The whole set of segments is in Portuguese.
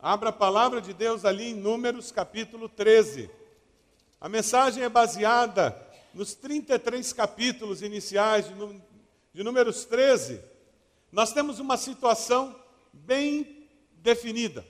Abra a palavra de Deus ali em Números capítulo 13. A mensagem é baseada nos 33 capítulos iniciais de, de Números 13. Nós temos uma situação bem definida.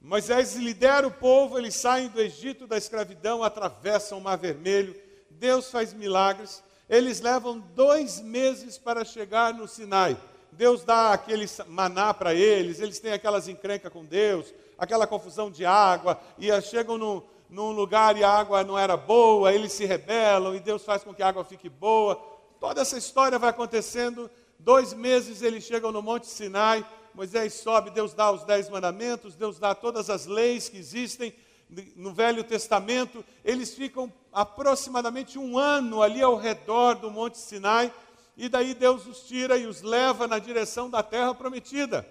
Moisés lidera o povo, eles saem do Egito da escravidão, atravessam o Mar Vermelho, Deus faz milagres. Eles levam dois meses para chegar no Sinai. Deus dá aquele maná para eles, eles têm aquelas encrencas com Deus, aquela confusão de água, e chegam no, num lugar e a água não era boa, eles se rebelam e Deus faz com que a água fique boa. Toda essa história vai acontecendo. Dois meses eles chegam no Monte Sinai, Moisés sobe, Deus dá os dez mandamentos, Deus dá todas as leis que existem no Velho Testamento. Eles ficam aproximadamente um ano ali ao redor do Monte Sinai e daí Deus os tira e os leva na direção da terra prometida.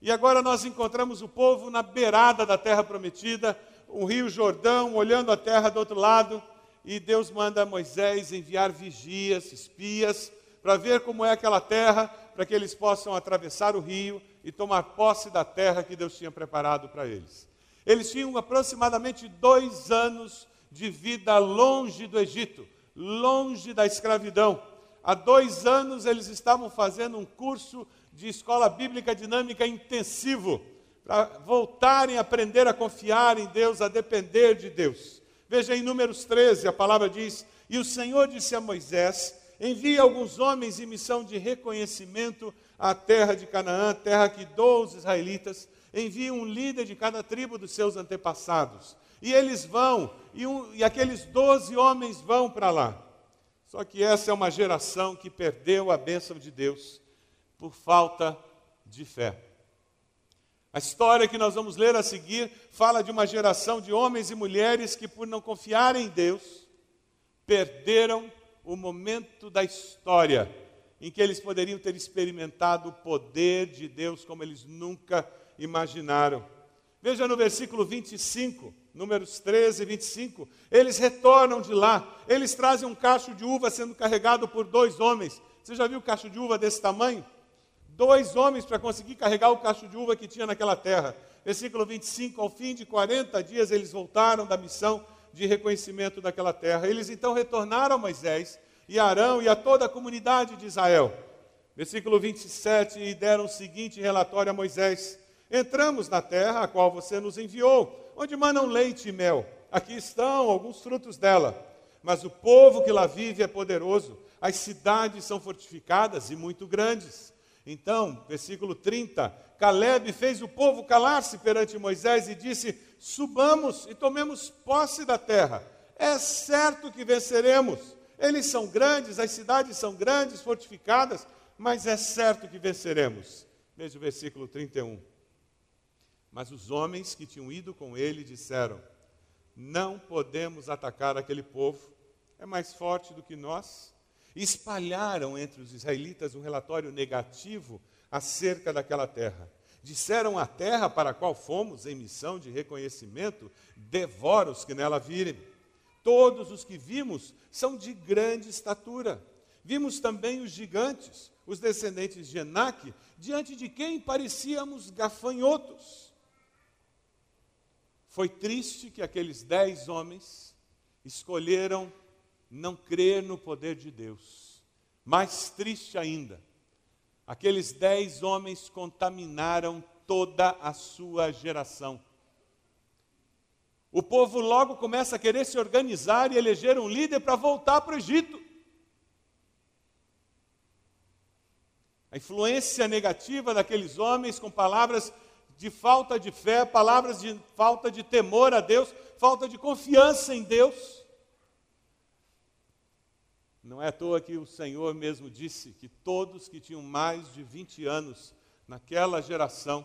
E agora nós encontramos o povo na beirada da terra prometida, o rio Jordão, olhando a terra do outro lado, e Deus manda Moisés enviar vigias, espias, para ver como é aquela terra, para que eles possam atravessar o rio e tomar posse da terra que Deus tinha preparado para eles. Eles tinham aproximadamente dois anos de vida longe do Egito, longe da escravidão. Há dois anos eles estavam fazendo um curso de escola bíblica dinâmica intensivo, para voltarem a aprender a confiar em Deus, a depender de Deus. Veja em Números 13, a palavra diz: E o Senhor disse a Moisés: Envie alguns homens em missão de reconhecimento à terra de Canaã, terra que dou aos israelitas. Envie um líder de cada tribo dos seus antepassados. E eles vão, e, um, e aqueles doze homens vão para lá. Só que essa é uma geração que perdeu a bênção de Deus por falta de fé. A história que nós vamos ler a seguir fala de uma geração de homens e mulheres que, por não confiarem em Deus, perderam o momento da história em que eles poderiam ter experimentado o poder de Deus como eles nunca imaginaram. Veja no versículo 25 Números 13, 25, eles retornam de lá, eles trazem um cacho de uva sendo carregado por dois homens. Você já viu cacho de uva desse tamanho? Dois homens para conseguir carregar o cacho de uva que tinha naquela terra. Versículo 25, ao fim de 40 dias eles voltaram da missão de reconhecimento daquela terra. Eles então retornaram a Moisés e Arão e a toda a comunidade de Israel. Versículo 27, e deram o seguinte relatório a Moisés: Entramos na terra a qual você nos enviou onde manam leite e mel. Aqui estão alguns frutos dela. Mas o povo que lá vive é poderoso, as cidades são fortificadas e muito grandes. Então, versículo 30, Caleb fez o povo calar-se perante Moisés e disse: Subamos e tomemos posse da terra. É certo que venceremos. Eles são grandes, as cidades são grandes, fortificadas, mas é certo que venceremos. Veja o versículo 31. Mas os homens que tinham ido com ele disseram: Não podemos atacar aquele povo, é mais forte do que nós. Espalharam entre os israelitas um relatório negativo acerca daquela terra. Disseram à terra para a qual fomos em missão de reconhecimento: devora os que nela virem. Todos os que vimos são de grande estatura. Vimos também os gigantes, os descendentes de Enaque, diante de quem parecíamos gafanhotos. Foi triste que aqueles dez homens escolheram não crer no poder de Deus. Mais triste ainda, aqueles dez homens contaminaram toda a sua geração. O povo logo começa a querer se organizar e eleger um líder para voltar para o Egito. A influência negativa daqueles homens com palavras de falta de fé, palavras de falta de temor a Deus, falta de confiança em Deus. Não é à toa que o Senhor mesmo disse que todos que tinham mais de 20 anos naquela geração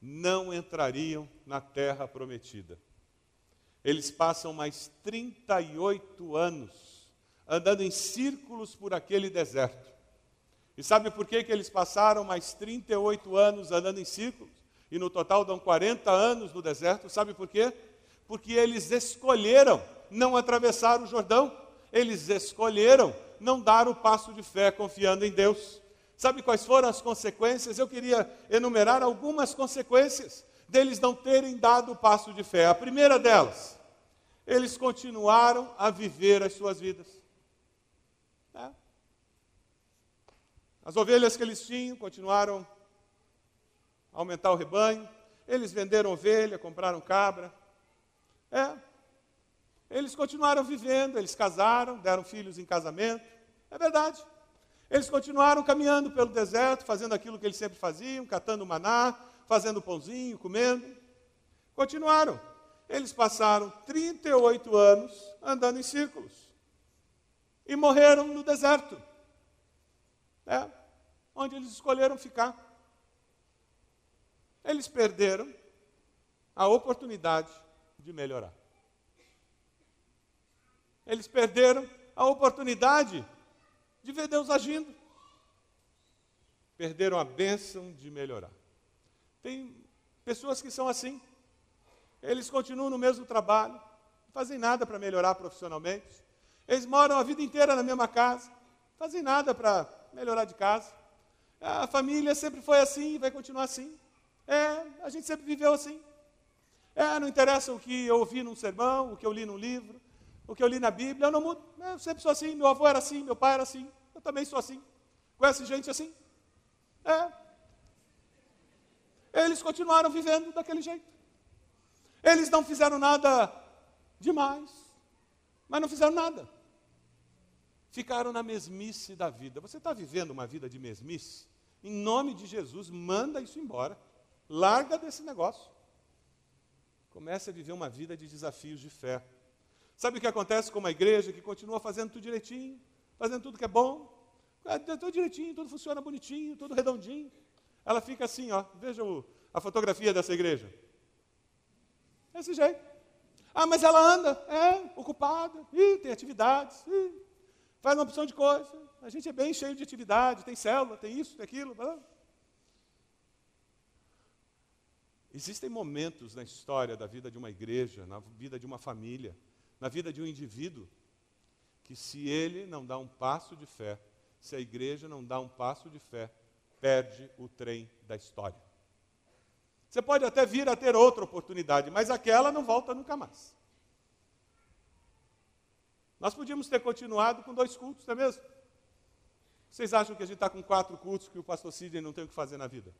não entrariam na terra prometida. Eles passam mais 38 anos andando em círculos por aquele deserto. E sabe por que, que eles passaram mais 38 anos andando em círculos? E no total dão 40 anos no deserto. Sabe por quê? Porque eles escolheram não atravessar o Jordão, eles escolheram não dar o passo de fé confiando em Deus. Sabe quais foram as consequências? Eu queria enumerar algumas consequências. deles não terem dado o passo de fé. A primeira delas, eles continuaram a viver as suas vidas. É. As ovelhas que eles tinham continuaram aumentar o rebanho. Eles venderam ovelha, compraram cabra. É. Eles continuaram vivendo, eles casaram, deram filhos em casamento. É verdade. Eles continuaram caminhando pelo deserto, fazendo aquilo que eles sempre faziam, catando maná, fazendo pãozinho, comendo. Continuaram. Eles passaram 38 anos andando em círculos. E morreram no deserto. É, onde eles escolheram ficar. Eles perderam a oportunidade de melhorar. Eles perderam a oportunidade de ver Deus agindo. Perderam a bênção de melhorar. Tem pessoas que são assim. Eles continuam no mesmo trabalho, não fazem nada para melhorar profissionalmente. Eles moram a vida inteira na mesma casa, não fazem nada para melhorar de casa. A família sempre foi assim e vai continuar assim. É, a gente sempre viveu assim. É, não interessa o que eu ouvi num sermão, o que eu li num livro, o que eu li na Bíblia, eu não mudo. Eu sempre sou assim, meu avô era assim, meu pai era assim, eu também sou assim. Conhece gente assim? É. Eles continuaram vivendo daquele jeito. Eles não fizeram nada demais, mas não fizeram nada. Ficaram na mesmice da vida. Você está vivendo uma vida de mesmice? Em nome de Jesus, manda isso embora. Larga desse negócio. Comece a viver uma vida de desafios de fé. Sabe o que acontece com uma igreja que continua fazendo tudo direitinho, fazendo tudo que é bom? É, tudo direitinho, tudo funciona bonitinho, tudo redondinho. Ela fica assim, ó. Veja o, a fotografia dessa igreja. Desse jeito. Ah, mas ela anda, é, ocupada, ih, tem atividades, ih, faz uma opção de coisa. A gente é bem cheio de atividade, tem célula, tem isso, tem aquilo. Blá. Existem momentos na história da vida de uma igreja, na vida de uma família, na vida de um indivíduo, que se ele não dá um passo de fé, se a igreja não dá um passo de fé, perde o trem da história. Você pode até vir a ter outra oportunidade, mas aquela não volta nunca mais. Nós podíamos ter continuado com dois cultos, não é mesmo? Vocês acham que a gente está com quatro cultos que o pastor Sidney não tem o que fazer na vida?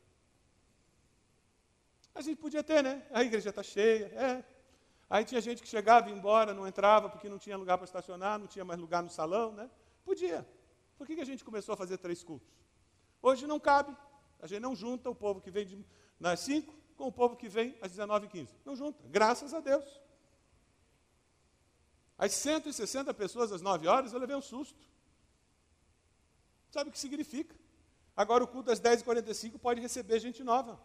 A gente podia ter, né? A igreja está cheia, é. Aí tinha gente que chegava e ia embora, não entrava porque não tinha lugar para estacionar, não tinha mais lugar no salão, né? Podia. Por que, que a gente começou a fazer três cultos? Hoje não cabe. A gente não junta o povo que vem de, nas cinco com o povo que vem às 19h15. Não junta, graças a Deus. As 160 pessoas às 9 horas, eu levei um susto. Sabe o que significa? Agora o culto às 10h45 pode receber gente nova.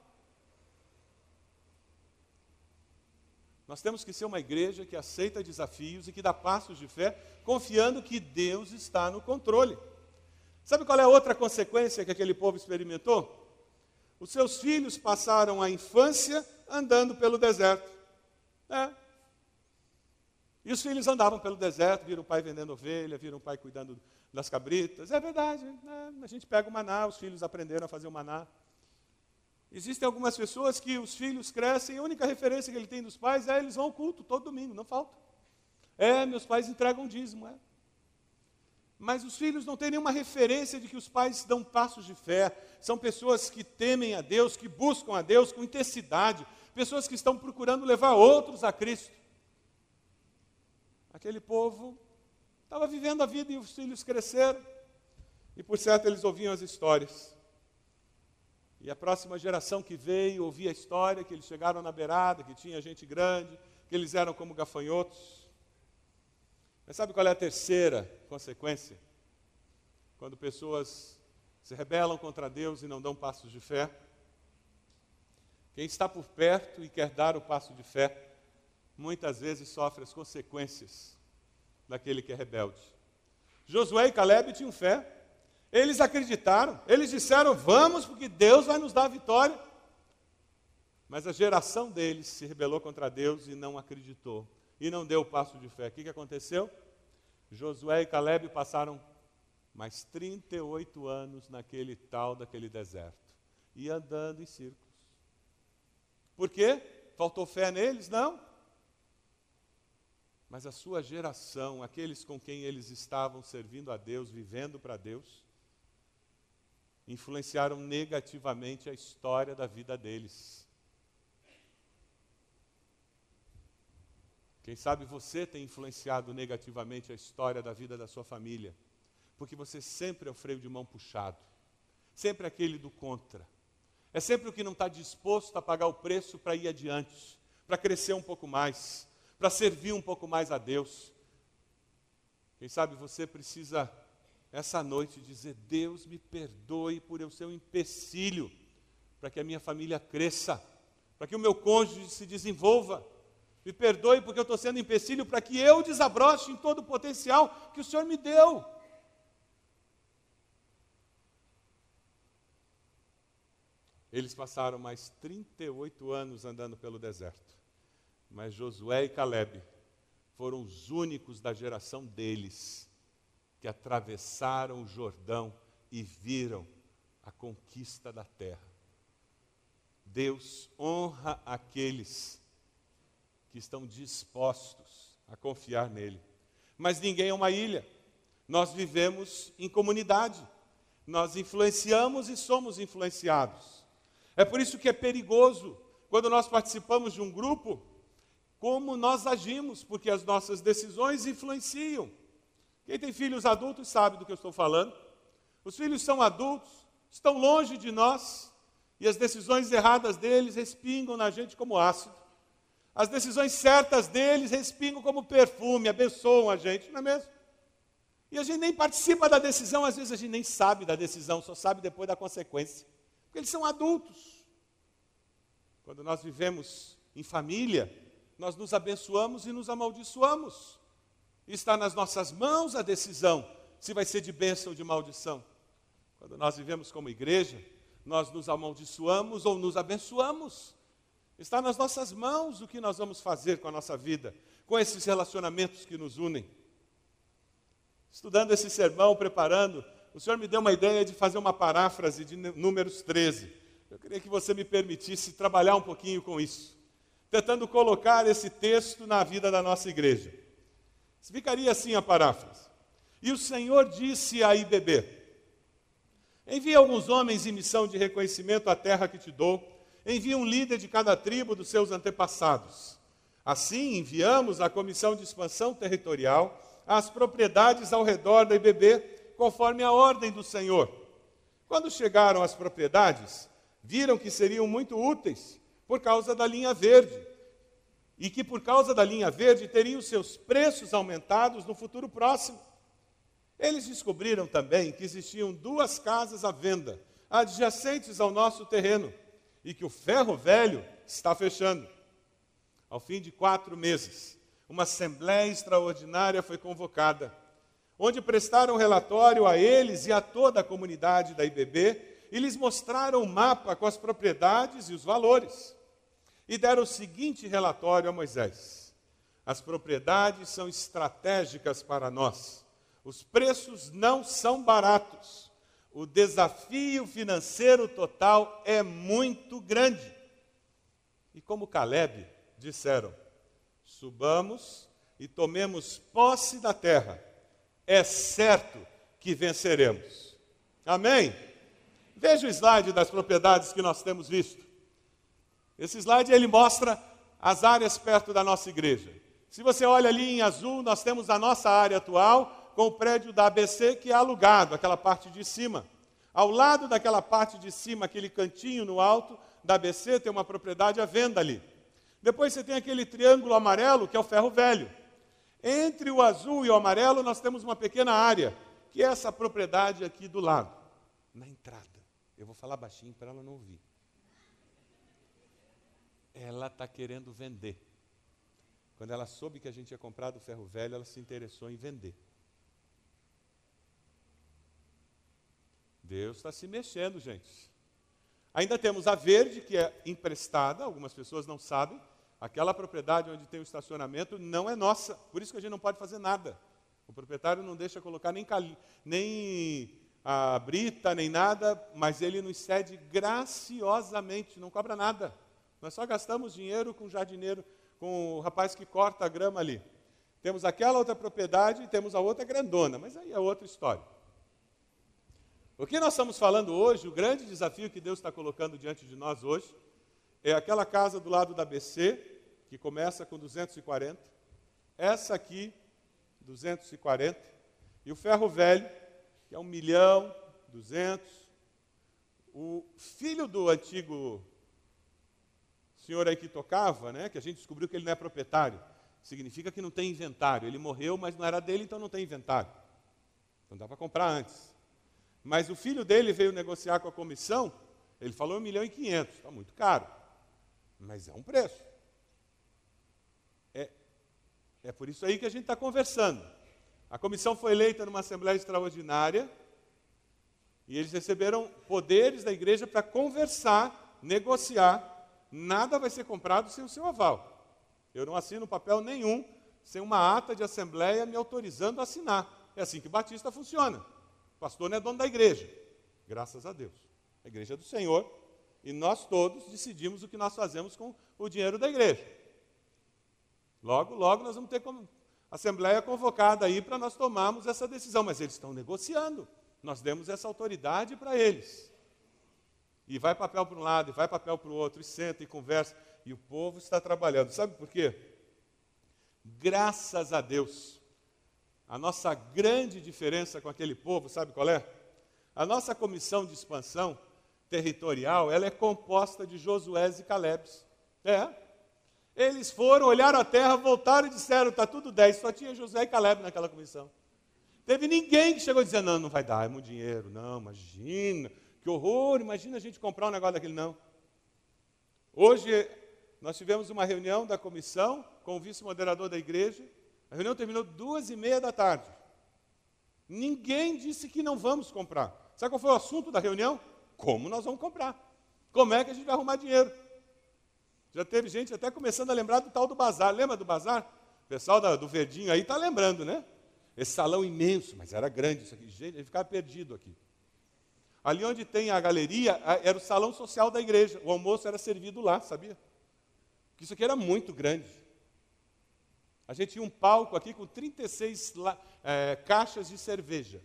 Nós temos que ser uma igreja que aceita desafios e que dá passos de fé, confiando que Deus está no controle. Sabe qual é a outra consequência que aquele povo experimentou? Os seus filhos passaram a infância andando pelo deserto. É. E os filhos andavam pelo deserto, viram o pai vendendo ovelha, viram o pai cuidando das cabritas. É verdade, né? a gente pega o maná, os filhos aprenderam a fazer o maná. Existem algumas pessoas que os filhos crescem, a única referência que ele tem dos pais é eles vão ao culto todo domingo, não falta. É, meus pais entregam dízimo, é. Mas os filhos não têm nenhuma referência de que os pais dão passos de fé. São pessoas que temem a Deus, que buscam a Deus com intensidade, pessoas que estão procurando levar outros a Cristo. Aquele povo estava vivendo a vida e os filhos cresceram. E por certo eles ouviam as histórias. E a próxima geração que veio ouvia a história que eles chegaram na beirada, que tinha gente grande, que eles eram como gafanhotos. Mas sabe qual é a terceira consequência? Quando pessoas se rebelam contra Deus e não dão passos de fé. Quem está por perto e quer dar o passo de fé, muitas vezes sofre as consequências daquele que é rebelde. Josué e Caleb tinham fé, eles acreditaram, eles disseram: Vamos, porque Deus vai nos dar a vitória. Mas a geração deles se rebelou contra Deus e não acreditou e não deu o passo de fé. O que, que aconteceu? Josué e Caleb passaram mais 38 anos naquele tal daquele deserto e andando em círculos. Por quê? Faltou fé neles? Não. Mas a sua geração, aqueles com quem eles estavam servindo a Deus, vivendo para Deus, influenciaram negativamente a história da vida deles. Quem sabe você tem influenciado negativamente a história da vida da sua família, porque você sempre é o freio de mão puxado, sempre aquele do contra. É sempre o que não está disposto a pagar o preço para ir adiante, para crescer um pouco mais, para servir um pouco mais a Deus. Quem sabe você precisa, essa noite, dizer: Deus me perdoe por eu ser um empecilho, para que a minha família cresça, para que o meu cônjuge se desenvolva me perdoe porque eu estou sendo empecilho para que eu desabroche em todo o potencial que o Senhor me deu. Eles passaram mais 38 anos andando pelo deserto. Mas Josué e Caleb foram os únicos da geração deles que atravessaram o Jordão e viram a conquista da terra. Deus honra aqueles que estão dispostos a confiar nele. Mas ninguém é uma ilha. Nós vivemos em comunidade. Nós influenciamos e somos influenciados. É por isso que é perigoso quando nós participamos de um grupo, como nós agimos, porque as nossas decisões influenciam. Quem tem filhos adultos sabe do que eu estou falando. Os filhos são adultos, estão longe de nós, e as decisões erradas deles respingam na gente como ácido. As decisões certas deles respingam como perfume, abençoam a gente, não é mesmo? E a gente nem participa da decisão, às vezes a gente nem sabe da decisão, só sabe depois da consequência. Porque eles são adultos. Quando nós vivemos em família, nós nos abençoamos e nos amaldiçoamos. Está nas nossas mãos a decisão se vai ser de bênção ou de maldição. Quando nós vivemos como igreja, nós nos amaldiçoamos ou nos abençoamos. Está nas nossas mãos o que nós vamos fazer com a nossa vida, com esses relacionamentos que nos unem. Estudando esse sermão, preparando, o Senhor me deu uma ideia de fazer uma paráfrase de Números 13. Eu queria que você me permitisse trabalhar um pouquinho com isso, tentando colocar esse texto na vida da nossa igreja. Ficaria assim a paráfrase. E o Senhor disse a IBB: Envie alguns homens em missão de reconhecimento à terra que te dou envia um líder de cada tribo dos seus antepassados. Assim, enviamos a Comissão de Expansão Territorial às propriedades ao redor da IBB, conforme a ordem do Senhor. Quando chegaram às propriedades, viram que seriam muito úteis por causa da linha verde, e que por causa da linha verde teriam seus preços aumentados no futuro próximo. Eles descobriram também que existiam duas casas à venda, adjacentes ao nosso terreno e que o ferro velho está fechando. Ao fim de quatro meses, uma assembleia extraordinária foi convocada, onde prestaram relatório a eles e a toda a comunidade da IBB e lhes mostraram o mapa com as propriedades e os valores. E deram o seguinte relatório a Moisés: As propriedades são estratégicas para nós, os preços não são baratos o desafio financeiro total é muito grande. E como Caleb disseram: subamos e tomemos posse da terra, é certo que venceremos. Amém? Veja o slide das propriedades que nós temos visto. Esse slide ele mostra as áreas perto da nossa igreja. Se você olha ali em azul, nós temos a nossa área atual, com o prédio da ABC que é alugado, aquela parte de cima. Ao lado daquela parte de cima, aquele cantinho no alto da ABC, tem uma propriedade à venda ali. Depois você tem aquele triângulo amarelo, que é o ferro velho. Entre o azul e o amarelo, nós temos uma pequena área, que é essa propriedade aqui do lado, na entrada. Eu vou falar baixinho para ela não ouvir. Ela está querendo vender. Quando ela soube que a gente tinha comprado o ferro velho, ela se interessou em vender. Deus está se mexendo, gente. Ainda temos a verde, que é emprestada, algumas pessoas não sabem. Aquela propriedade onde tem o estacionamento não é nossa, por isso que a gente não pode fazer nada. O proprietário não deixa colocar nem, cali, nem a brita, nem nada, mas ele nos cede graciosamente, não cobra nada. Nós só gastamos dinheiro com o jardineiro, com o rapaz que corta a grama ali. Temos aquela outra propriedade e temos a outra grandona, mas aí é outra história. O que nós estamos falando hoje, o grande desafio que Deus está colocando diante de nós hoje, é aquela casa do lado da BC, que começa com 240, essa aqui, 240, e o ferro velho, que é 1 milhão, 200. O filho do antigo senhor aí que tocava, né, que a gente descobriu que ele não é proprietário, significa que não tem inventário. Ele morreu, mas não era dele, então não tem inventário. Então dá para comprar antes. Mas o filho dele veio negociar com a comissão, ele falou 1 milhão e 500, está muito caro. Mas é um preço. É, é por isso aí que a gente está conversando. A comissão foi eleita numa assembleia extraordinária e eles receberam poderes da igreja para conversar, negociar. Nada vai ser comprado sem o seu aval. Eu não assino papel nenhum sem uma ata de assembleia me autorizando a assinar. É assim que Batista funciona. O pastor não é dono da igreja. Graças a Deus. A igreja é do Senhor e nós todos decidimos o que nós fazemos com o dinheiro da igreja. Logo, logo nós vamos ter assembleia convocada aí para nós tomarmos essa decisão, mas eles estão negociando. Nós demos essa autoridade para eles. E vai papel para um lado, e vai papel para o outro, e senta e conversa. E o povo está trabalhando. Sabe por quê? Graças a Deus. A nossa grande diferença com aquele povo, sabe qual é? A nossa comissão de expansão territorial, ela é composta de Josués e Calebes. É. Eles foram, olharam a terra, voltaram e disseram, está tudo 10. Só tinha Josué e Caleb naquela comissão. Teve ninguém que chegou dizendo, não, não vai dar, é muito dinheiro. Não, imagina, que horror, imagina a gente comprar um negócio daquele, não. Hoje, nós tivemos uma reunião da comissão com o vice-moderador da igreja. A reunião terminou duas e meia da tarde. Ninguém disse que não vamos comprar. Sabe qual foi o assunto da reunião? Como nós vamos comprar? Como é que a gente vai arrumar dinheiro? Já teve gente até começando a lembrar do tal do bazar. Lembra do bazar? O pessoal do Verdinho aí está lembrando, né? Esse salão imenso, mas era grande isso aqui. Gente, ele ficava perdido aqui. Ali onde tem a galeria, era o salão social da igreja. O almoço era servido lá, sabia? Isso aqui era muito grande. A gente tinha um palco aqui com 36 é, caixas de cerveja.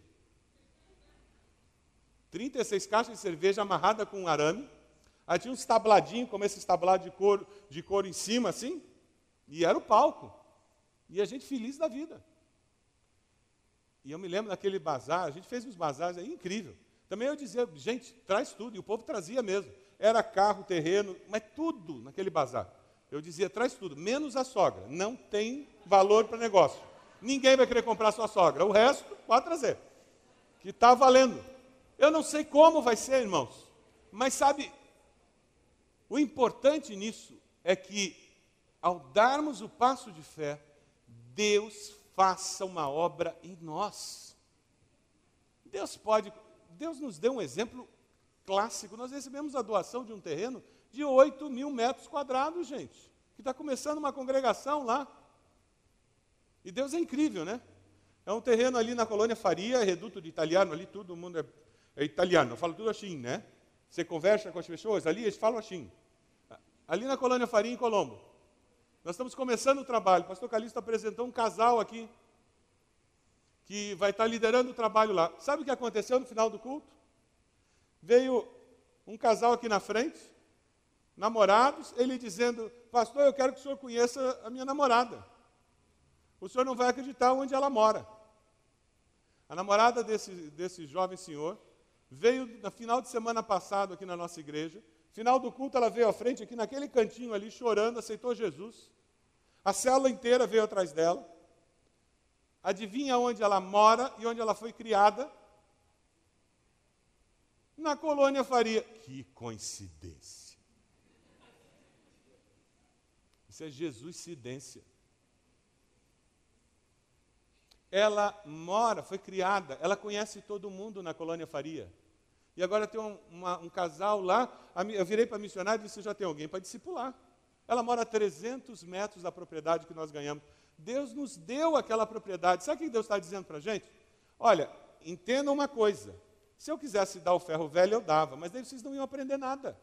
36 caixas de cerveja amarrada com um arame. Aí tinha uns tabladinhos, como esse tablado de couro, de couro em cima, assim. E era o palco. E a gente feliz da vida. E eu me lembro daquele bazar, a gente fez uns bazares aí incrível. Também eu dizia, gente, traz tudo, e o povo trazia mesmo. Era carro, terreno, mas tudo naquele bazar. Eu dizia, traz tudo, menos a sogra. Não tem valor para negócio. Ninguém vai querer comprar sua sogra. O resto, pode trazer. Que está valendo. Eu não sei como vai ser, irmãos, mas sabe, o importante nisso é que, ao darmos o passo de fé, Deus faça uma obra em nós. Deus pode, Deus nos deu um exemplo clássico. Nós recebemos a doação de um terreno de 8 mil metros quadrados, gente, que está começando uma congregação lá. E Deus é incrível, né? É um terreno ali na colônia Faria, reduto de italiano, ali todo mundo é é italiano, falo tudo assim, né? Você conversa com as pessoas ali, eles falam assim. Ali na colônia Farinha, em Colombo. Nós estamos começando o trabalho. O pastor Calixto apresentou um casal aqui que vai estar liderando o trabalho lá. Sabe o que aconteceu no final do culto? Veio um casal aqui na frente, namorados, ele dizendo: Pastor, eu quero que o senhor conheça a minha namorada. O senhor não vai acreditar onde ela mora. A namorada desse, desse jovem senhor veio no final de semana passado aqui na nossa igreja. Final do culto, ela veio à frente aqui naquele cantinho ali, chorando, aceitou Jesus. A célula inteira veio atrás dela. Adivinha onde ela mora e onde ela foi criada? Na colônia Faria. Que coincidência. Isso é Jesus-cidência. Ela mora, foi criada, ela conhece todo mundo na colônia Faria. E agora tem um, uma, um casal lá, eu virei para a missionária e disse, já tem alguém para discipular. Ela mora a 300 metros da propriedade que nós ganhamos. Deus nos deu aquela propriedade. Sabe o que Deus está dizendo para a gente? Olha, entenda uma coisa. Se eu quisesse dar o ferro velho, eu dava, mas daí vocês não iam aprender nada.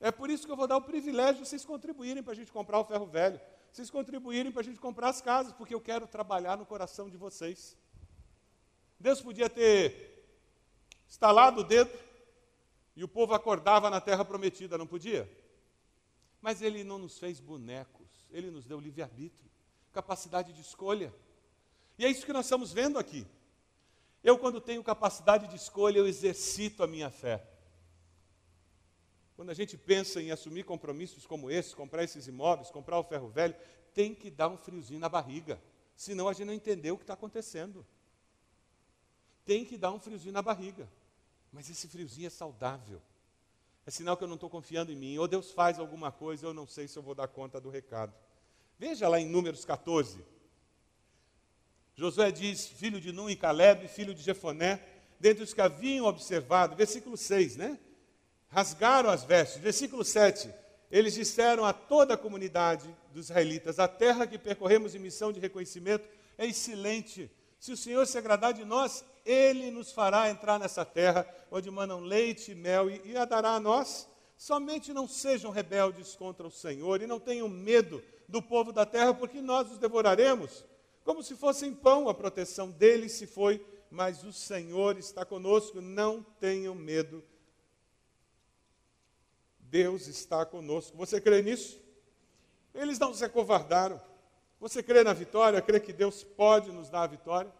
É por isso que eu vou dar o privilégio de vocês contribuírem para a gente comprar o ferro velho, vocês contribuírem para a gente comprar as casas, porque eu quero trabalhar no coração de vocês. Deus podia ter estalado o dedo e o povo acordava na terra prometida, não podia? Mas Ele não nos fez bonecos, Ele nos deu livre-arbítrio, capacidade de escolha. E é isso que nós estamos vendo aqui. Eu, quando tenho capacidade de escolha, eu exercito a minha fé. Quando a gente pensa em assumir compromissos como esse, comprar esses imóveis, comprar o ferro velho, tem que dar um friozinho na barriga. Senão a gente não entendeu o que está acontecendo. Tem que dar um friozinho na barriga. Mas esse friozinho é saudável. É sinal que eu não estou confiando em mim. Ou Deus faz alguma coisa, eu não sei se eu vou dar conta do recado. Veja lá em Números 14. Josué diz, filho de Nun e Caleb, filho de Jefoné, dentre os que haviam observado, versículo 6, né? rasgaram as vestes. Versículo 7. Eles disseram a toda a comunidade dos israelitas: A terra que percorremos em missão de reconhecimento é excelente. Se o Senhor se agradar de nós, Ele nos fará entrar nessa terra onde mandam leite e mel e, e a dará a nós. Somente não sejam rebeldes contra o Senhor e não tenham medo do povo da terra, porque nós os devoraremos. Como se fossem pão, a proteção deles se foi, mas o Senhor está conosco. Não tenham medo Deus está conosco. Você crê nisso? Eles não se acovardaram. Você crê na vitória? Crê que Deus pode nos dar a vitória?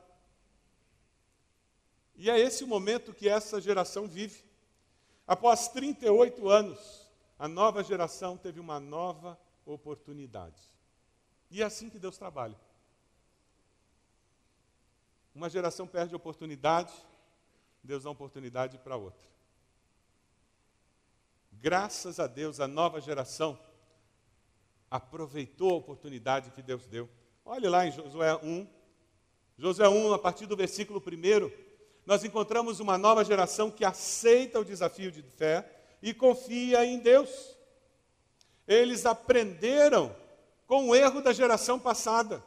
E é esse o momento que essa geração vive. Após 38 anos, a nova geração teve uma nova oportunidade. E é assim que Deus trabalha. Uma geração perde oportunidade, Deus dá oportunidade para outra. Graças a Deus, a nova geração aproveitou a oportunidade que Deus deu. Olhe lá em Josué 1. Josué 1, a partir do versículo 1, nós encontramos uma nova geração que aceita o desafio de fé e confia em Deus. Eles aprenderam com o erro da geração passada.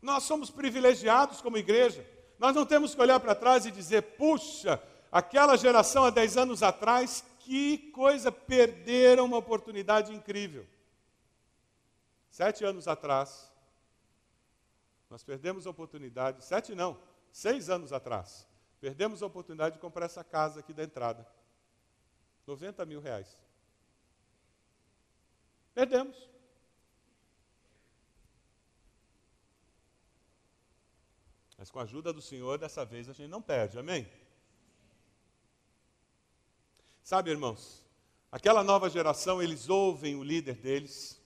Nós somos privilegiados como igreja. Nós não temos que olhar para trás e dizer, puxa, aquela geração há 10 anos atrás que coisa, perderam uma oportunidade incrível. Sete anos atrás, nós perdemos a oportunidade, sete não, seis anos atrás, perdemos a oportunidade de comprar essa casa aqui da entrada. 90 mil reais. Perdemos. Mas com a ajuda do Senhor, dessa vez a gente não perde, amém? Sabe, irmãos, aquela nova geração, eles ouvem o líder deles.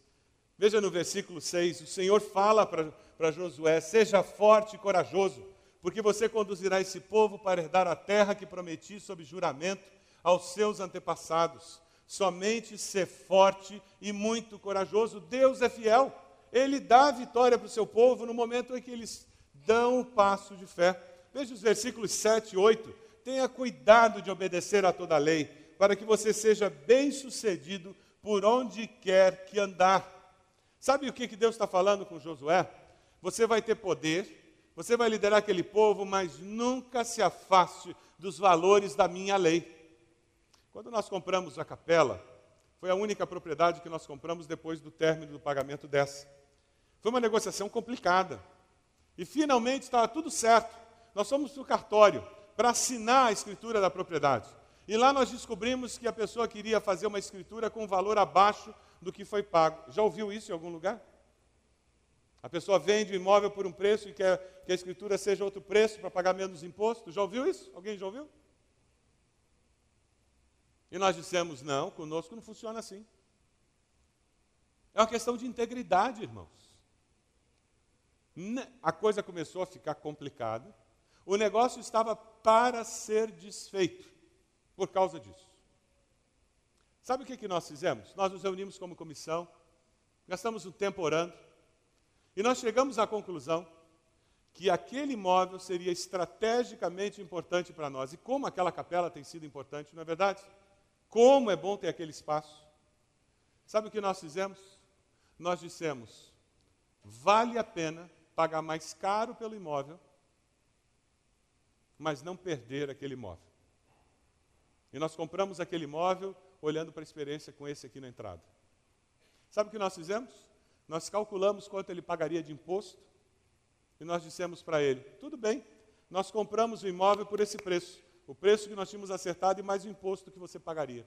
Veja no versículo 6, o Senhor fala para Josué: Seja forte e corajoso, porque você conduzirá esse povo para herdar a terra que prometi sob juramento aos seus antepassados. Somente ser forte e muito corajoso. Deus é fiel. Ele dá a vitória para o seu povo no momento em que eles dão o passo de fé. Veja os versículos 7 e 8. Tenha cuidado de obedecer a toda a lei para que você seja bem-sucedido por onde quer que andar. Sabe o que, que Deus está falando com Josué? Você vai ter poder, você vai liderar aquele povo, mas nunca se afaste dos valores da minha lei. Quando nós compramos a capela, foi a única propriedade que nós compramos depois do término do pagamento dessa. Foi uma negociação complicada. E finalmente estava tudo certo. Nós fomos para o cartório para assinar a escritura da propriedade. E lá nós descobrimos que a pessoa queria fazer uma escritura com valor abaixo do que foi pago. Já ouviu isso em algum lugar? A pessoa vende o imóvel por um preço e quer que a escritura seja outro preço para pagar menos imposto. Já ouviu isso? Alguém já ouviu? E nós dissemos: não, conosco não funciona assim. É uma questão de integridade, irmãos. A coisa começou a ficar complicada. O negócio estava para ser desfeito por causa disso. Sabe o que, que nós fizemos? Nós nos reunimos como comissão, gastamos um tempo orando, e nós chegamos à conclusão que aquele imóvel seria estrategicamente importante para nós. E como aquela capela tem sido importante, não é verdade? Como é bom ter aquele espaço. Sabe o que nós fizemos? Nós dissemos: vale a pena pagar mais caro pelo imóvel, mas não perder aquele imóvel. E nós compramos aquele imóvel olhando para a experiência com esse aqui na entrada. Sabe o que nós fizemos? Nós calculamos quanto ele pagaria de imposto e nós dissemos para ele: tudo bem, nós compramos o imóvel por esse preço, o preço que nós tínhamos acertado e mais o imposto que você pagaria.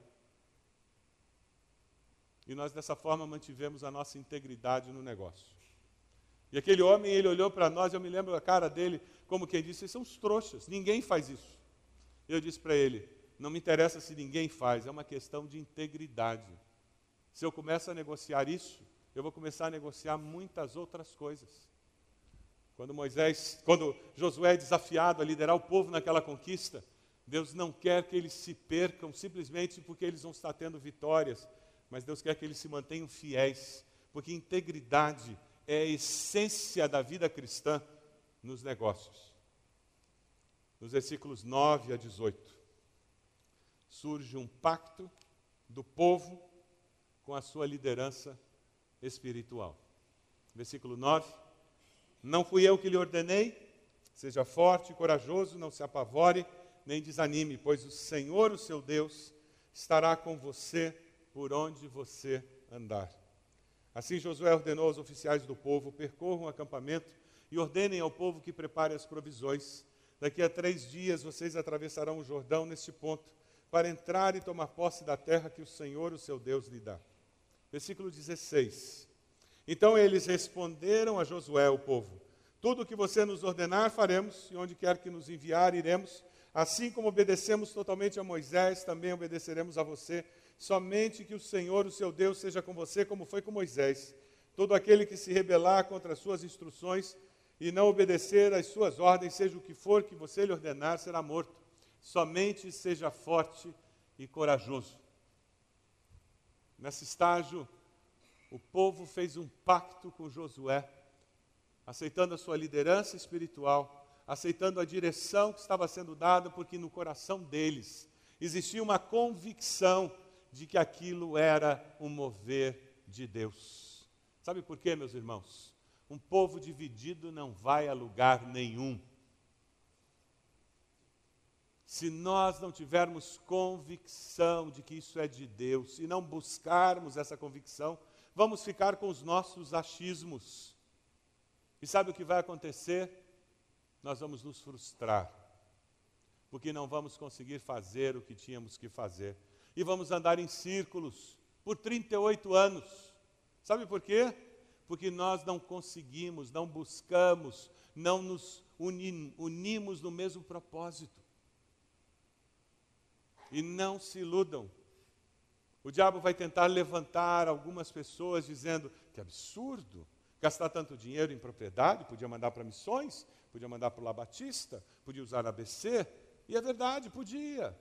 E nós dessa forma mantivemos a nossa integridade no negócio. E aquele homem, ele olhou para nós, eu me lembro a cara dele, como quem disse: vocês são os trouxas, ninguém faz isso. Eu disse para ele: não me interessa se ninguém faz, é uma questão de integridade. Se eu começo a negociar isso, eu vou começar a negociar muitas outras coisas. Quando Moisés, quando Josué é desafiado a liderar o povo naquela conquista, Deus não quer que eles se percam simplesmente porque eles vão estar tendo vitórias, mas Deus quer que eles se mantenham fiéis, porque integridade é a essência da vida cristã nos negócios. Nos versículos 9 a 18, surge um pacto do povo com a sua liderança espiritual. Versículo 9: Não fui eu que lhe ordenei, seja forte e corajoso, não se apavore, nem desanime, pois o Senhor, o seu Deus, estará com você por onde você andar. Assim Josué ordenou aos oficiais do povo: percorram o acampamento e ordenem ao povo que prepare as provisões. Daqui a três dias vocês atravessarão o Jordão neste ponto, para entrar e tomar posse da terra que o Senhor, o seu Deus, lhe dá. Versículo 16. Então eles responderam a Josué, o povo: Tudo o que você nos ordenar, faremos, e onde quer que nos enviar, iremos. Assim como obedecemos totalmente a Moisés, também obedeceremos a você Somente que o Senhor, o seu Deus, seja com você, como foi com Moisés. Todo aquele que se rebelar contra as suas instruções e não obedecer às suas ordens, seja o que for que você lhe ordenar, será morto. Somente seja forte e corajoso. Nesse estágio, o povo fez um pacto com Josué, aceitando a sua liderança espiritual, aceitando a direção que estava sendo dada, porque no coração deles existia uma convicção de que aquilo era um mover de Deus. Sabe por quê, meus irmãos? Um povo dividido não vai a lugar nenhum. Se nós não tivermos convicção de que isso é de Deus, e não buscarmos essa convicção, vamos ficar com os nossos achismos. E sabe o que vai acontecer? Nós vamos nos frustrar, porque não vamos conseguir fazer o que tínhamos que fazer e vamos andar em círculos por 38 anos. Sabe por quê? Porque nós não conseguimos, não buscamos, não nos unimos no mesmo propósito. E não se iludam. O diabo vai tentar levantar algumas pessoas dizendo que absurdo gastar tanto dinheiro em propriedade, podia mandar para missões, podia mandar para o Labatista, podia usar ABC. E é verdade, podia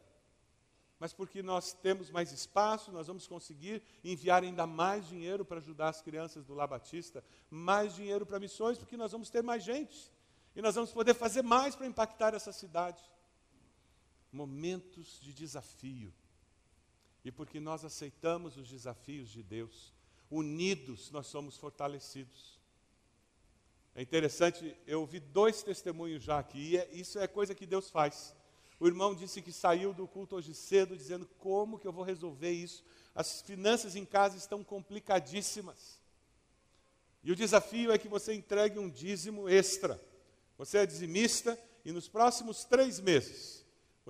mas porque nós temos mais espaço, nós vamos conseguir enviar ainda mais dinheiro para ajudar as crianças do Labatista, mais dinheiro para missões, porque nós vamos ter mais gente. E nós vamos poder fazer mais para impactar essa cidade. Momentos de desafio. E porque nós aceitamos os desafios de Deus, unidos nós somos fortalecidos. É interessante, eu ouvi dois testemunhos já aqui, e é, isso é coisa que Deus faz. O irmão disse que saiu do culto hoje cedo dizendo: como que eu vou resolver isso? As finanças em casa estão complicadíssimas. E o desafio é que você entregue um dízimo extra. Você é dizimista e nos próximos três meses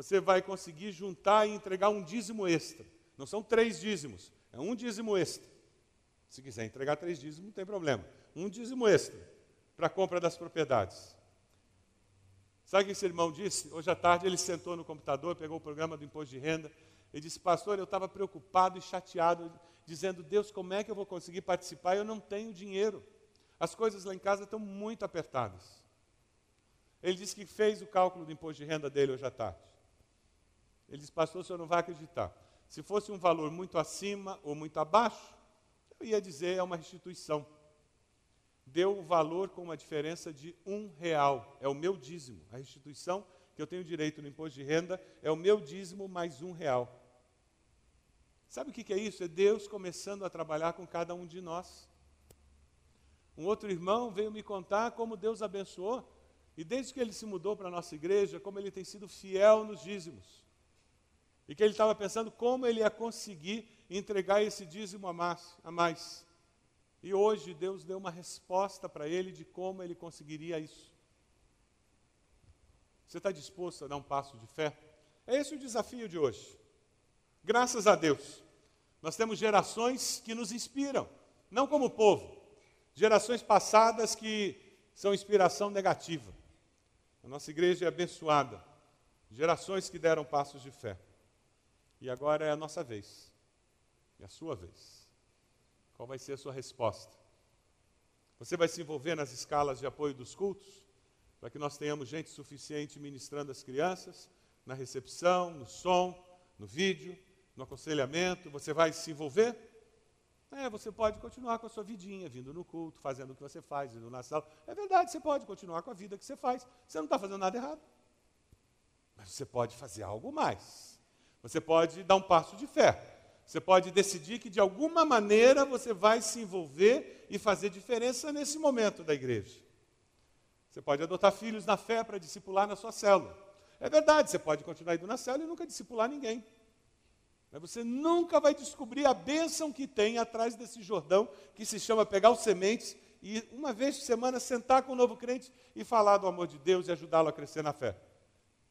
você vai conseguir juntar e entregar um dízimo extra. Não são três dízimos, é um dízimo extra. Se quiser entregar três dízimos, não tem problema. Um dízimo extra para a compra das propriedades. Sabe o que esse irmão disse? Hoje à tarde ele sentou no computador, pegou o programa do imposto de renda e disse: Pastor, eu estava preocupado e chateado, dizendo: Deus, como é que eu vou conseguir participar? Eu não tenho dinheiro. As coisas lá em casa estão muito apertadas. Ele disse que fez o cálculo do imposto de renda dele hoje à tarde. Ele disse: Pastor, o senhor não vai acreditar. Se fosse um valor muito acima ou muito abaixo, eu ia dizer é uma restituição deu o valor com uma diferença de um real. É o meu dízimo. A restituição que eu tenho direito no imposto de renda é o meu dízimo mais um real. Sabe o que é isso? É Deus começando a trabalhar com cada um de nós. Um outro irmão veio me contar como Deus abençoou, e desde que ele se mudou para a nossa igreja, como ele tem sido fiel nos dízimos. E que ele estava pensando como ele ia conseguir entregar esse dízimo a mais. E hoje Deus deu uma resposta para ele de como ele conseguiria isso. Você está disposto a dar um passo de fé? É esse o desafio de hoje. Graças a Deus, nós temos gerações que nos inspiram, não como povo, gerações passadas que são inspiração negativa. A nossa igreja é abençoada, gerações que deram passos de fé. E agora é a nossa vez, é a sua vez. Qual vai ser a sua resposta? Você vai se envolver nas escalas de apoio dos cultos, para que nós tenhamos gente suficiente ministrando as crianças, na recepção, no som, no vídeo, no aconselhamento? Você vai se envolver? É, você pode continuar com a sua vidinha, vindo no culto, fazendo o que você faz, indo na sala. É verdade, você pode continuar com a vida que você faz. Você não está fazendo nada errado. Mas você pode fazer algo mais. Você pode dar um passo de fé. Você pode decidir que de alguma maneira você vai se envolver e fazer diferença nesse momento da igreja. Você pode adotar filhos na fé para discipular na sua célula. É verdade, você pode continuar indo na célula e nunca discipular ninguém. Mas você nunca vai descobrir a bênção que tem atrás desse Jordão, que se chama pegar os sementes e uma vez por semana sentar com o novo crente e falar do amor de Deus e ajudá-lo a crescer na fé.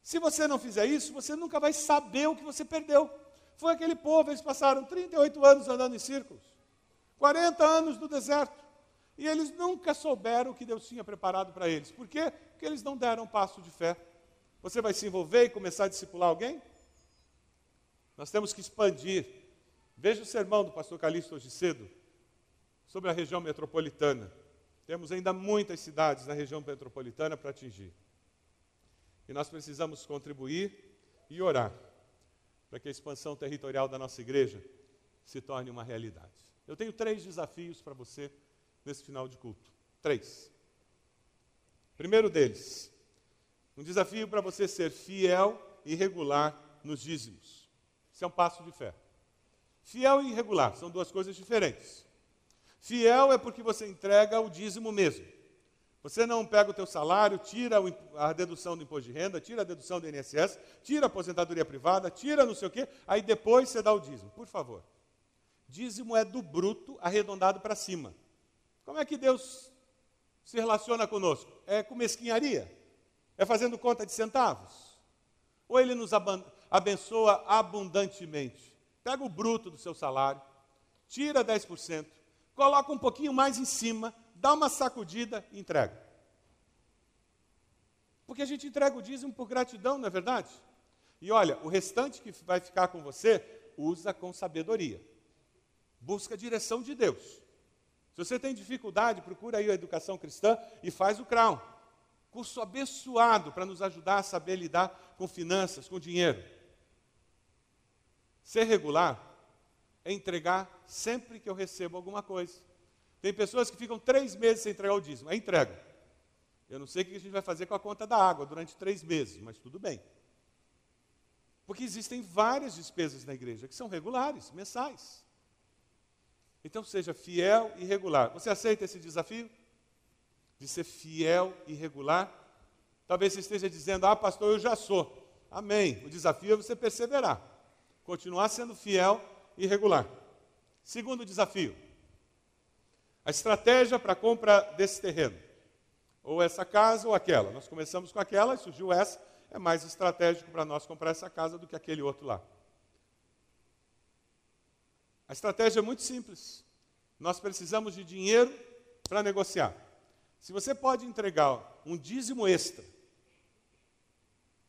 Se você não fizer isso, você nunca vai saber o que você perdeu. Foi aquele povo, eles passaram 38 anos andando em círculos, 40 anos no deserto, e eles nunca souberam o que Deus tinha preparado para eles. Por quê? Porque eles não deram um passo de fé. Você vai se envolver e começar a discipular alguém? Nós temos que expandir. Veja o sermão do pastor Calixto hoje cedo, sobre a região metropolitana. Temos ainda muitas cidades na região metropolitana para atingir. E nós precisamos contribuir e orar para que a expansão territorial da nossa igreja se torne uma realidade. Eu tenho três desafios para você nesse final de culto. Três. Primeiro deles, um desafio para você ser fiel e regular nos dízimos. Isso é um passo de fé. Fiel e irregular são duas coisas diferentes. Fiel é porque você entrega o dízimo mesmo. Você não pega o teu salário, tira a dedução do imposto de renda, tira a dedução do INSS, tira a aposentadoria privada, tira não sei o quê, aí depois você dá o dízimo. Por favor. Dízimo é do bruto arredondado para cima. Como é que Deus se relaciona conosco? É com mesquinharia? É fazendo conta de centavos? Ou Ele nos abençoa abundantemente? Pega o bruto do seu salário, tira 10%, coloca um pouquinho mais em cima, dá uma sacudida e entrega. Porque a gente entrega o dízimo por gratidão, não é verdade? E olha, o restante que vai ficar com você, usa com sabedoria. Busca a direção de Deus. Se você tem dificuldade, procura aí a educação cristã e faz o Crown. Curso abençoado para nos ajudar a saber lidar com finanças, com dinheiro. Ser regular é entregar sempre que eu recebo alguma coisa. Tem pessoas que ficam três meses sem entregar o dízimo. É entrega. Eu não sei o que a gente vai fazer com a conta da água durante três meses, mas tudo bem. Porque existem várias despesas na igreja que são regulares, mensais. Então seja fiel e regular. Você aceita esse desafio? De ser fiel e regular? Talvez você esteja dizendo, ah, pastor, eu já sou. Amém. O desafio é você perseverar. Continuar sendo fiel e regular. Segundo desafio, a estratégia para a compra desse terreno. Ou essa casa ou aquela. Nós começamos com aquela, surgiu essa. É mais estratégico para nós comprar essa casa do que aquele outro lá. A estratégia é muito simples. Nós precisamos de dinheiro para negociar. Se você pode entregar um dízimo extra,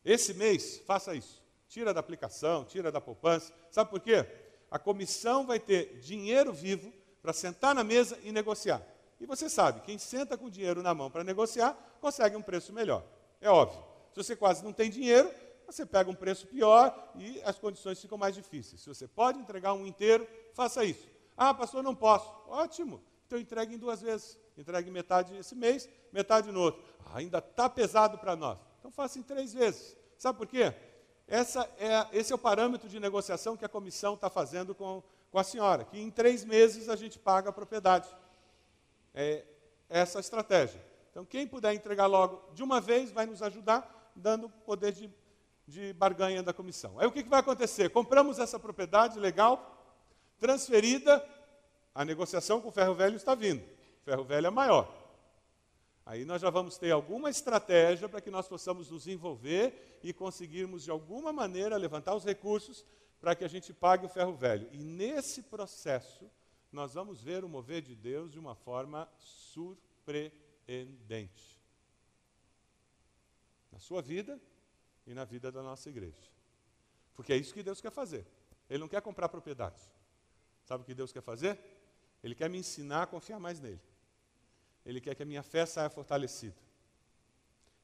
esse mês, faça isso. Tira da aplicação, tira da poupança. Sabe por quê? A comissão vai ter dinheiro vivo para sentar na mesa e negociar. E você sabe, quem senta com dinheiro na mão para negociar, consegue um preço melhor. É óbvio. Se você quase não tem dinheiro, você pega um preço pior e as condições ficam mais difíceis. Se você pode entregar um inteiro, faça isso. Ah, pastor, não posso. Ótimo. Então entregue em duas vezes. Entregue metade esse mês, metade no outro. Ah, ainda está pesado para nós. Então faça em três vezes. Sabe por quê? É, esse é o parâmetro de negociação que a comissão está fazendo com, com a senhora, que em três meses a gente paga a propriedade. É essa a estratégia. Então, quem puder entregar logo de uma vez vai nos ajudar, dando poder de, de barganha da comissão. Aí o que, que vai acontecer? Compramos essa propriedade legal, transferida, a negociação com o ferro velho está vindo. O ferro velho é maior. Aí nós já vamos ter alguma estratégia para que nós possamos nos envolver e conseguirmos, de alguma maneira, levantar os recursos para que a gente pague o ferro velho. E nesse processo, nós vamos ver o mover de Deus de uma forma surpreendente. Na sua vida e na vida da nossa igreja. Porque é isso que Deus quer fazer. Ele não quer comprar propriedades. Sabe o que Deus quer fazer? Ele quer me ensinar a confiar mais nele. Ele quer que a minha fé saia fortalecida.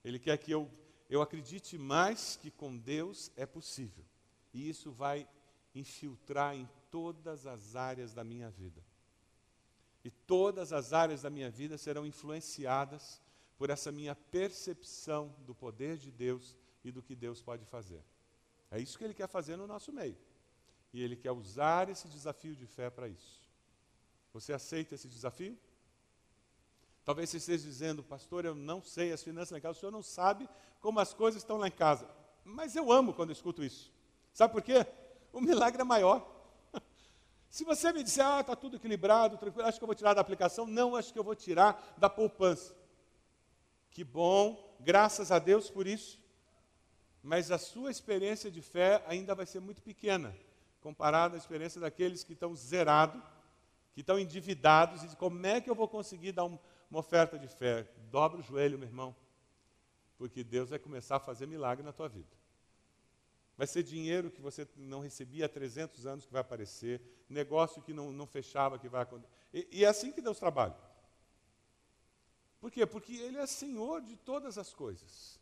Ele quer que eu, eu acredite mais que com Deus é possível. E isso vai infiltrar em todas as áreas da minha vida. E todas as áreas da minha vida serão influenciadas por essa minha percepção do poder de Deus e do que Deus pode fazer. É isso que ele quer fazer no nosso meio. E ele quer usar esse desafio de fé para isso. Você aceita esse desafio? Talvez você esteja dizendo, pastor, eu não sei as finanças lá em casa, o senhor não sabe como as coisas estão lá em casa. Mas eu amo quando eu escuto isso. Sabe por quê? O milagre é maior. Se você me disser, ah, está tudo equilibrado, tranquilo, acho que eu vou tirar da aplicação, não, acho que eu vou tirar da poupança. Que bom, graças a Deus por isso. Mas a sua experiência de fé ainda vai ser muito pequena, comparada à experiência daqueles que estão zerados, que estão endividados, e como é que eu vou conseguir dar um, uma oferta de fé. Dobra o joelho, meu irmão, porque Deus vai começar a fazer milagre na tua vida. Vai ser dinheiro que você não recebia há 300 anos que vai aparecer, negócio que não, não fechava que vai acontecer. E, e é assim que Deus trabalha. Por quê? Porque Ele é Senhor de todas as coisas.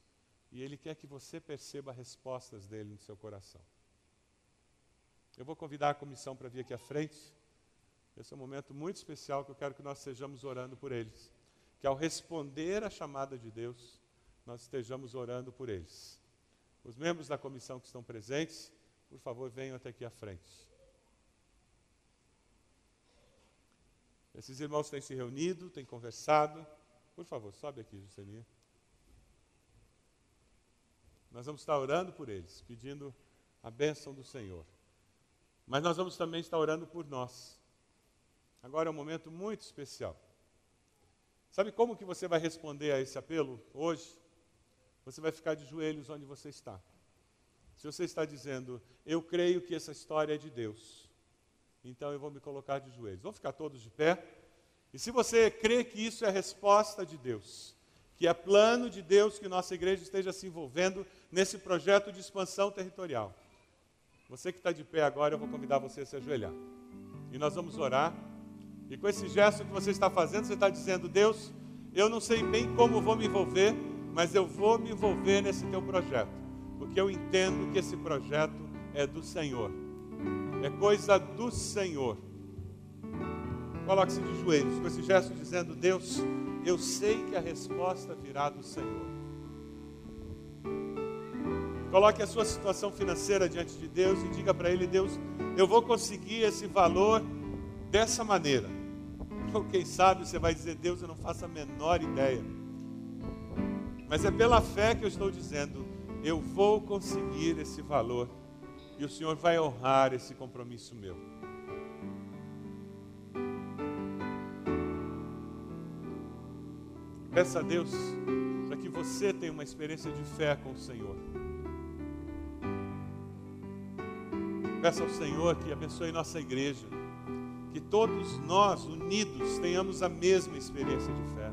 E Ele quer que você perceba respostas dele no seu coração. Eu vou convidar a comissão para vir aqui à frente. Esse é um momento muito especial que eu quero que nós estejamos orando por eles que ao responder à chamada de Deus, nós estejamos orando por eles. Os membros da comissão que estão presentes, por favor, venham até aqui à frente. Esses irmãos têm se reunido, têm conversado. Por favor, sobe aqui, Juscelinha. Nós vamos estar orando por eles, pedindo a bênção do Senhor. Mas nós vamos também estar orando por nós. Agora é um momento muito especial. Sabe como que você vai responder a esse apelo hoje? Você vai ficar de joelhos onde você está. Se você está dizendo, eu creio que essa história é de Deus, então eu vou me colocar de joelhos. Vamos ficar todos de pé? E se você crê que isso é a resposta de Deus, que é plano de Deus que nossa igreja esteja se envolvendo nesse projeto de expansão territorial, você que está de pé agora, eu vou convidar você a se ajoelhar. E nós vamos orar. E com esse gesto que você está fazendo, você está dizendo: Deus, eu não sei bem como vou me envolver, mas eu vou me envolver nesse teu projeto, porque eu entendo que esse projeto é do Senhor, é coisa do Senhor. Coloque-se de joelhos com esse gesto dizendo: Deus, eu sei que a resposta virá do Senhor. Coloque a sua situação financeira diante de Deus e diga para Ele: Deus, eu vou conseguir esse valor dessa maneira. Ou quem sabe você vai dizer, Deus, eu não faço a menor ideia. Mas é pela fé que eu estou dizendo, eu vou conseguir esse valor. E o Senhor vai honrar esse compromisso meu. Peça a Deus para que você tenha uma experiência de fé com o Senhor. Peça ao Senhor que abençoe nossa igreja que todos nós, unidos, tenhamos a mesma experiência de fé.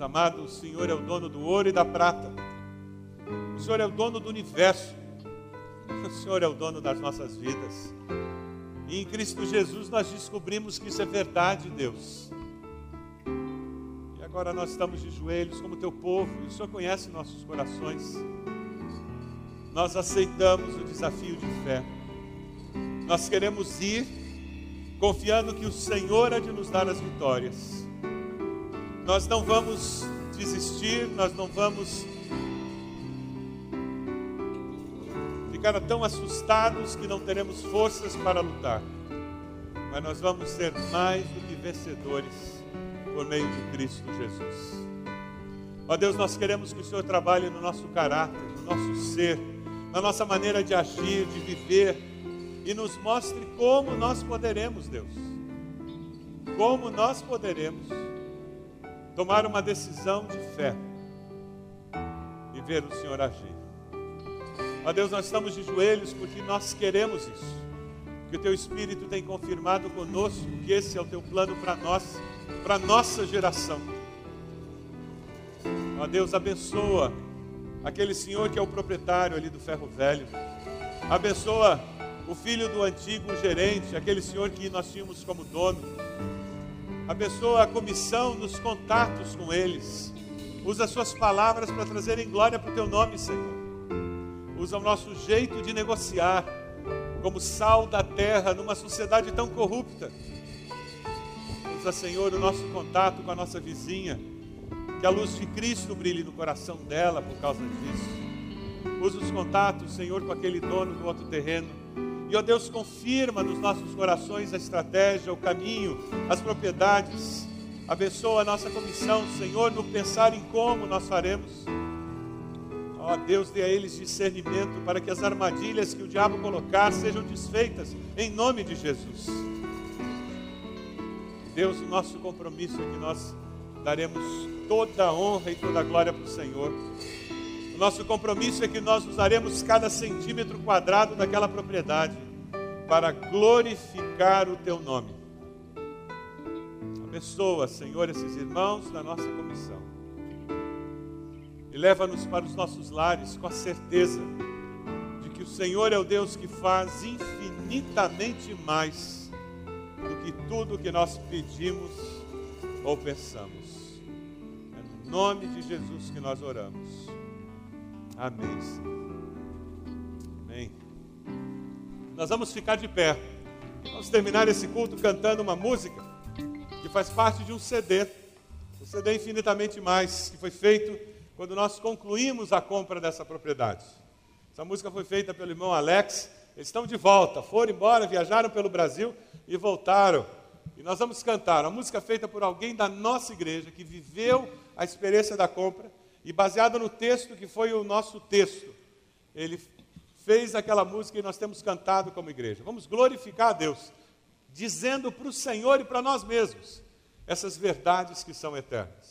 Amado, o Senhor é o dono do ouro e da prata. O Senhor é o dono do universo. O Senhor é o dono das nossas vidas. E em Cristo Jesus nós descobrimos que isso é verdade, Deus. E agora nós estamos de joelhos como teu povo, e o Senhor conhece nossos corações nós aceitamos o desafio de fé. Nós queremos ir confiando que o Senhor é de nos dar as vitórias. Nós não vamos desistir, nós não vamos ficar tão assustados que não teremos forças para lutar. Mas nós vamos ser mais do que vencedores por meio de Cristo Jesus. Ó Deus, nós queremos que o Senhor trabalhe no nosso caráter, no nosso ser, na nossa maneira de agir, de viver e nos mostre como nós poderemos, Deus. Como nós poderemos tomar uma decisão de fé e ver o Senhor agir. Ó Deus, nós estamos de joelhos porque nós queremos isso. Que o teu Espírito tem confirmado conosco que esse é o teu plano para nós, para nossa geração. Ó Deus, abençoa aquele senhor que é o proprietário ali do ferro velho. Abençoa o filho do antigo gerente, aquele senhor que nós tínhamos como dono. Abençoa a comissão nos contatos com eles. Usa as suas palavras para trazerem glória para o teu nome, Senhor. Usa o nosso jeito de negociar como sal da terra numa sociedade tão corrupta. Usa, Senhor, o nosso contato com a nossa vizinha. Que a luz de Cristo brilhe no coração dela por causa disso. Usa os contatos, Senhor, com aquele dono do outro terreno e, ó Deus, confirma nos nossos corações a estratégia, o caminho, as propriedades. Abençoa a nossa comissão, Senhor, no pensar em como nós faremos. Ó Deus, dê a eles discernimento para que as armadilhas que o diabo colocar sejam desfeitas, em nome de Jesus. Deus, o nosso compromisso é que nós daremos toda a honra e toda a glória para o Senhor. Nosso compromisso é que nós usaremos cada centímetro quadrado daquela propriedade para glorificar o teu nome. Abençoa, Senhor, esses irmãos da nossa comissão. E leva-nos para os nossos lares com a certeza de que o Senhor é o Deus que faz infinitamente mais do que tudo que nós pedimos ou pensamos. É no nome de Jesus que nós oramos. Amém. Amém. Nós vamos ficar de pé. Vamos terminar esse culto cantando uma música que faz parte de um CD. O CD Infinitamente Mais, que foi feito quando nós concluímos a compra dessa propriedade. Essa música foi feita pelo irmão Alex. Eles estão de volta, foram embora, viajaram pelo Brasil e voltaram. E nós vamos cantar uma música feita por alguém da nossa igreja que viveu a experiência da compra e baseado no texto que foi o nosso texto, ele fez aquela música e nós temos cantado como igreja. Vamos glorificar a Deus, dizendo para o Senhor e para nós mesmos essas verdades que são eternas.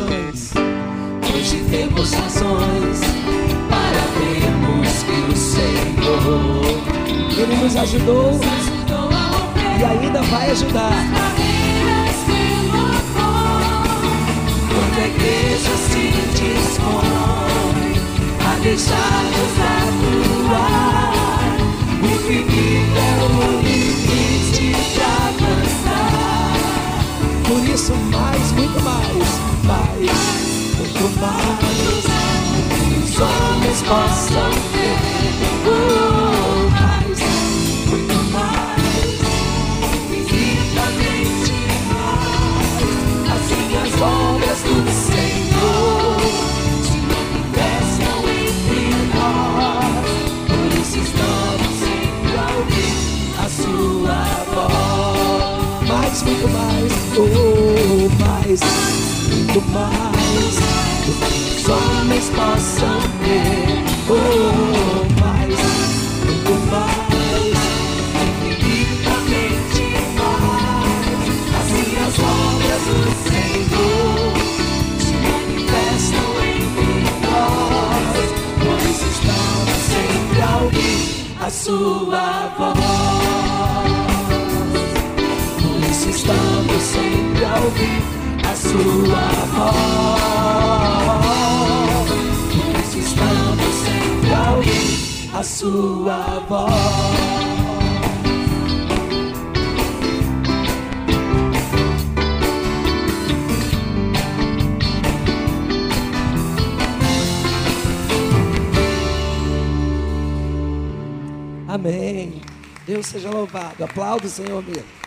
Muitas mais, muito mais, mais, muito mais. Os homens possam ver oh, mais, muito mais, infinitamente mais. Assim as obras do Senhor se manifestam entre nós. Por isso estamos sempre a ouvir a sua voz. mais, muito mais, oh, muito mais. Os homens possam ver oh, mais, muito mais, infinitamente mais. Assim as obras do Senhor se manifestam entre nós. Isso estamos sempre a ouvir a sua voz. Por isso estamos sempre a ouvir a sua voz. Amém. Deus seja louvado. Aplauda o Senhor mesmo.